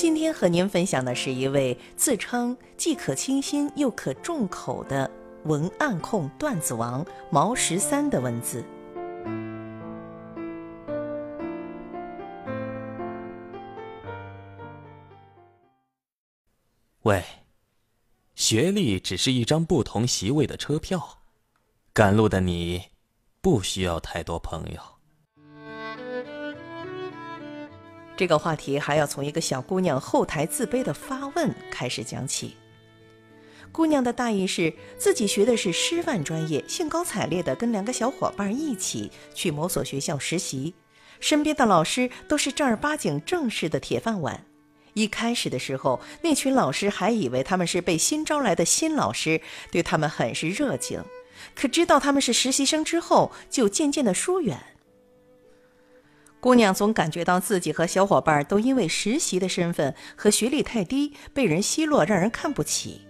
今天和您分享的是一位自称既可清新又可重口的文案控段子王毛十三的文字。喂，学历只是一张不同席位的车票，赶路的你不需要太多朋友。这个话题还要从一个小姑娘后台自卑的发问开始讲起。姑娘的大意是自己学的是师范专业，兴高采烈地跟两个小伙伴一起去某所学校实习，身边的老师都是正儿八经正式的铁饭碗。一开始的时候，那群老师还以为他们是被新招来的新老师，对他们很是热情。可知道他们是实习生之后，就渐渐的疏远。姑娘总感觉到自己和小伙伴都因为实习的身份和学历太低，被人奚落，让人看不起。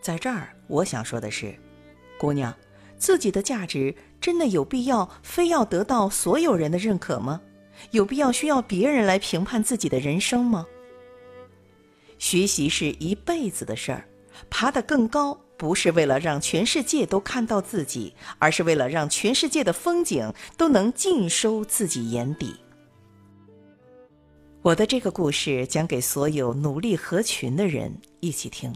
在这儿，我想说的是，姑娘，自己的价值真的有必要非要得到所有人的认可吗？有必要需要别人来评判自己的人生吗？学习是一辈子的事儿，爬得更高。不是为了让全世界都看到自己，而是为了让全世界的风景都能尽收自己眼底。我的这个故事讲给所有努力合群的人一起听。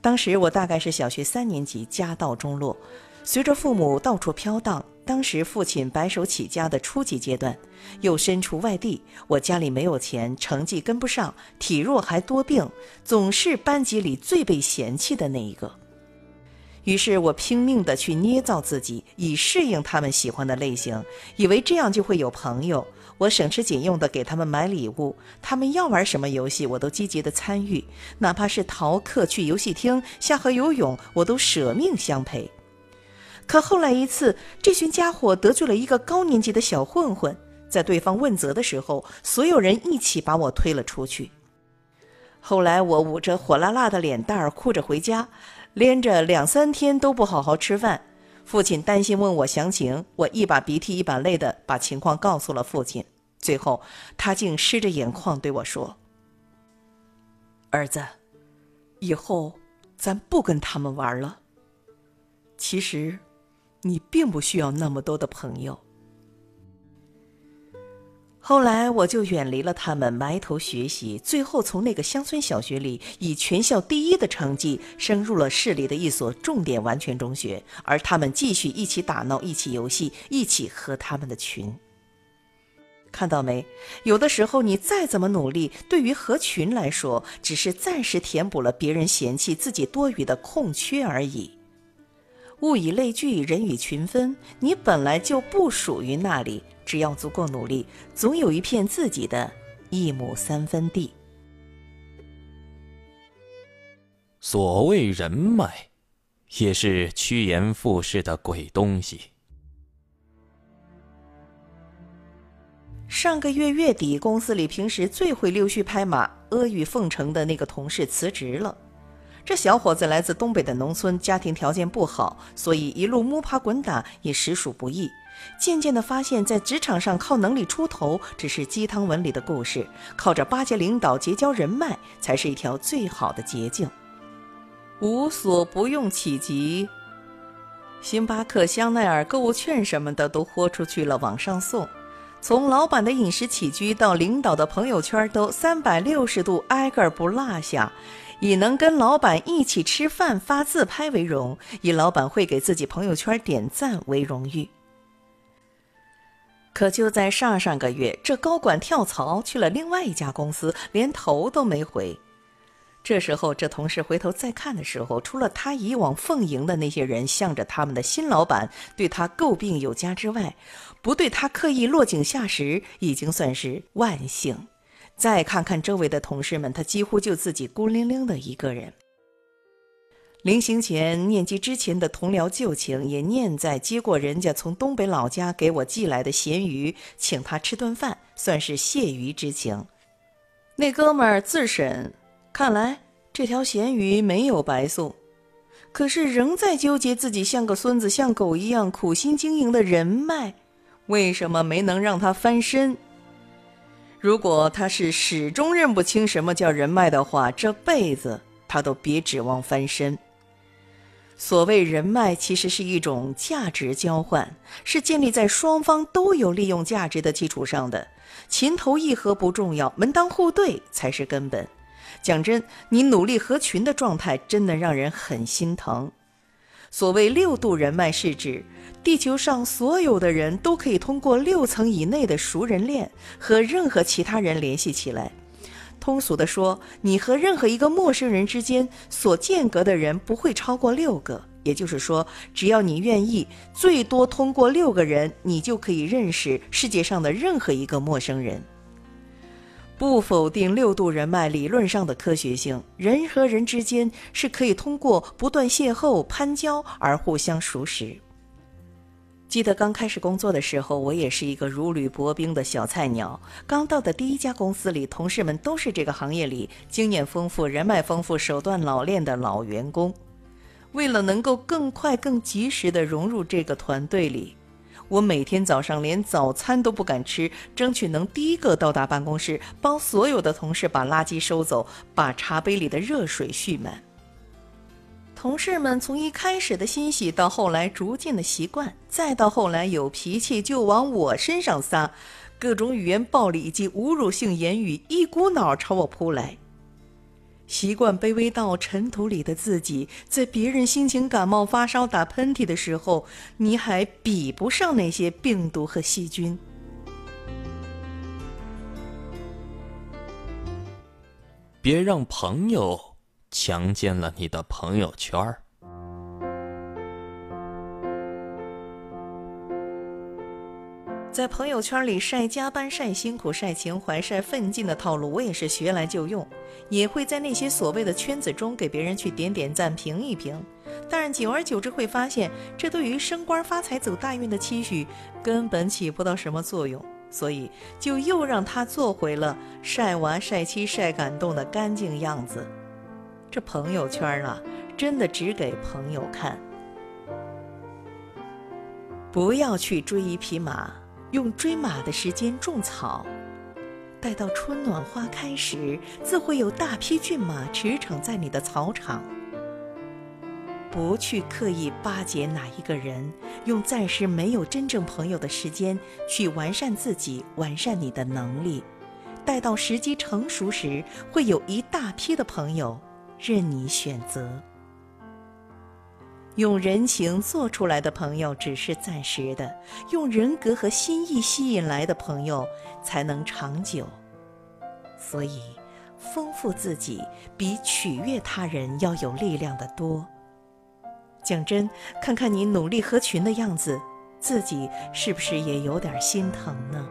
当时我大概是小学三年级，家道中落，随着父母到处飘荡。当时父亲白手起家的初级阶段，又身处外地，我家里没有钱，成绩跟不上，体弱还多病，总是班级里最被嫌弃的那一个。于是我拼命的去捏造自己，以适应他们喜欢的类型，以为这样就会有朋友。我省吃俭用的给他们买礼物，他们要玩什么游戏，我都积极的参与，哪怕是逃课去游戏厅、下河游泳，我都舍命相陪。可后来一次，这群家伙得罪了一个高年级的小混混，在对方问责的时候，所有人一起把我推了出去。后来我捂着火辣辣的脸蛋儿，哭着回家，连着两三天都不好好吃饭。父亲担心问我详情，我一把鼻涕一把泪的把情况告诉了父亲。最后，他竟湿着眼眶对我说：“儿子，以后咱不跟他们玩了。其实。”你并不需要那么多的朋友。后来我就远离了他们，埋头学习，最后从那个乡村小学里以全校第一的成绩升入了市里的一所重点完全中学，而他们继续一起打闹，一起游戏，一起和他们的群。看到没？有的时候你再怎么努力，对于合群来说，只是暂时填补了别人嫌弃自己多余的空缺而已。物以类聚，人以群分。你本来就不属于那里，只要足够努力，总有一片自己的一亩三分地。所谓人脉，也是趋炎附势的鬼东西。上个月月底，公司里平时最会溜须拍马、阿谀奉承的那个同事辞职了。这小伙子来自东北的农村，家庭条件不好，所以一路摸爬滚打也实属不易。渐渐地发现，在职场上靠能力出头只是鸡汤文里的故事，靠着巴结领导、结交人脉才是一条最好的捷径。无所不用其极，星巴克、香奈儿购物券什么的都豁出去了，往上送。从老板的饮食起居到领导的朋友圈，都三百六十度挨个不落下。以能跟老板一起吃饭发自拍为荣，以老板会给自己朋友圈点赞为荣誉。可就在上上个月，这高管跳槽去了另外一家公司，连头都没回。这时候，这同事回头再看的时候，除了他以往奉迎的那些人向着他们的新老板对他诟病有加之外，不对他刻意落井下石，已经算是万幸。再看看周围的同事们，他几乎就自己孤零零的一个人。临行前念及之前的同僚旧情，也念在接过人家从东北老家给我寄来的咸鱼，请他吃顿饭，算是谢鱼之情。那哥们儿自审，看来这条咸鱼没有白送，可是仍在纠结自己像个孙子，像狗一样苦心经营的人脉，为什么没能让他翻身？如果他是始终认不清什么叫人脉的话，这辈子他都别指望翻身。所谓人脉，其实是一种价值交换，是建立在双方都有利用价值的基础上的。情投意合不重要，门当户对才是根本。讲真，你努力合群的状态，真的让人很心疼。所谓六度人脉，是指地球上所有的人都可以通过六层以内的熟人链和任何其他人联系起来。通俗的说，你和任何一个陌生人之间所间隔的人不会超过六个。也就是说，只要你愿意，最多通过六个人，你就可以认识世界上的任何一个陌生人。不否定六度人脉理论上的科学性，人和人之间是可以通过不断邂逅、攀交而互相熟识。记得刚开始工作的时候，我也是一个如履薄冰的小菜鸟。刚到的第一家公司里，同事们都是这个行业里经验丰富、人脉丰富、手段老练的老员工。为了能够更快、更及时地融入这个团队里，我每天早上连早餐都不敢吃，争取能第一个到达办公室，帮所有的同事把垃圾收走，把茶杯里的热水蓄满。同事们从一开始的欣喜，到后来逐渐的习惯，再到后来有脾气就往我身上撒，各种语言暴力以及侮辱性言语一股脑朝我扑来。习惯卑微到尘土里的自己，在别人心情感冒、发烧、打喷嚏的时候，你还比不上那些病毒和细菌。别让朋友。强奸了你的朋友圈儿，在朋友圈里晒加班、晒辛苦、晒情怀、晒奋进的套路，我也是学来就用，也会在那些所谓的圈子中给别人去点点赞、评一评。但久而久之会发现，这对于升官发财、走大运的期许根本起不到什么作用，所以就又让他做回了晒娃、晒妻、晒感动的干净样子。这朋友圈啊，真的只给朋友看。不要去追一匹马，用追马的时间种草，待到春暖花开时，自会有大批骏马驰骋在你的草场。不去刻意巴结哪一个人，用暂时没有真正朋友的时间去完善自己，完善你的能力。待到时机成熟时，会有一大批的朋友。任你选择，用人情做出来的朋友只是暂时的，用人格和心意吸引来的朋友才能长久。所以，丰富自己比取悦他人要有力量的多。讲真，看看你努力合群的样子，自己是不是也有点心疼呢？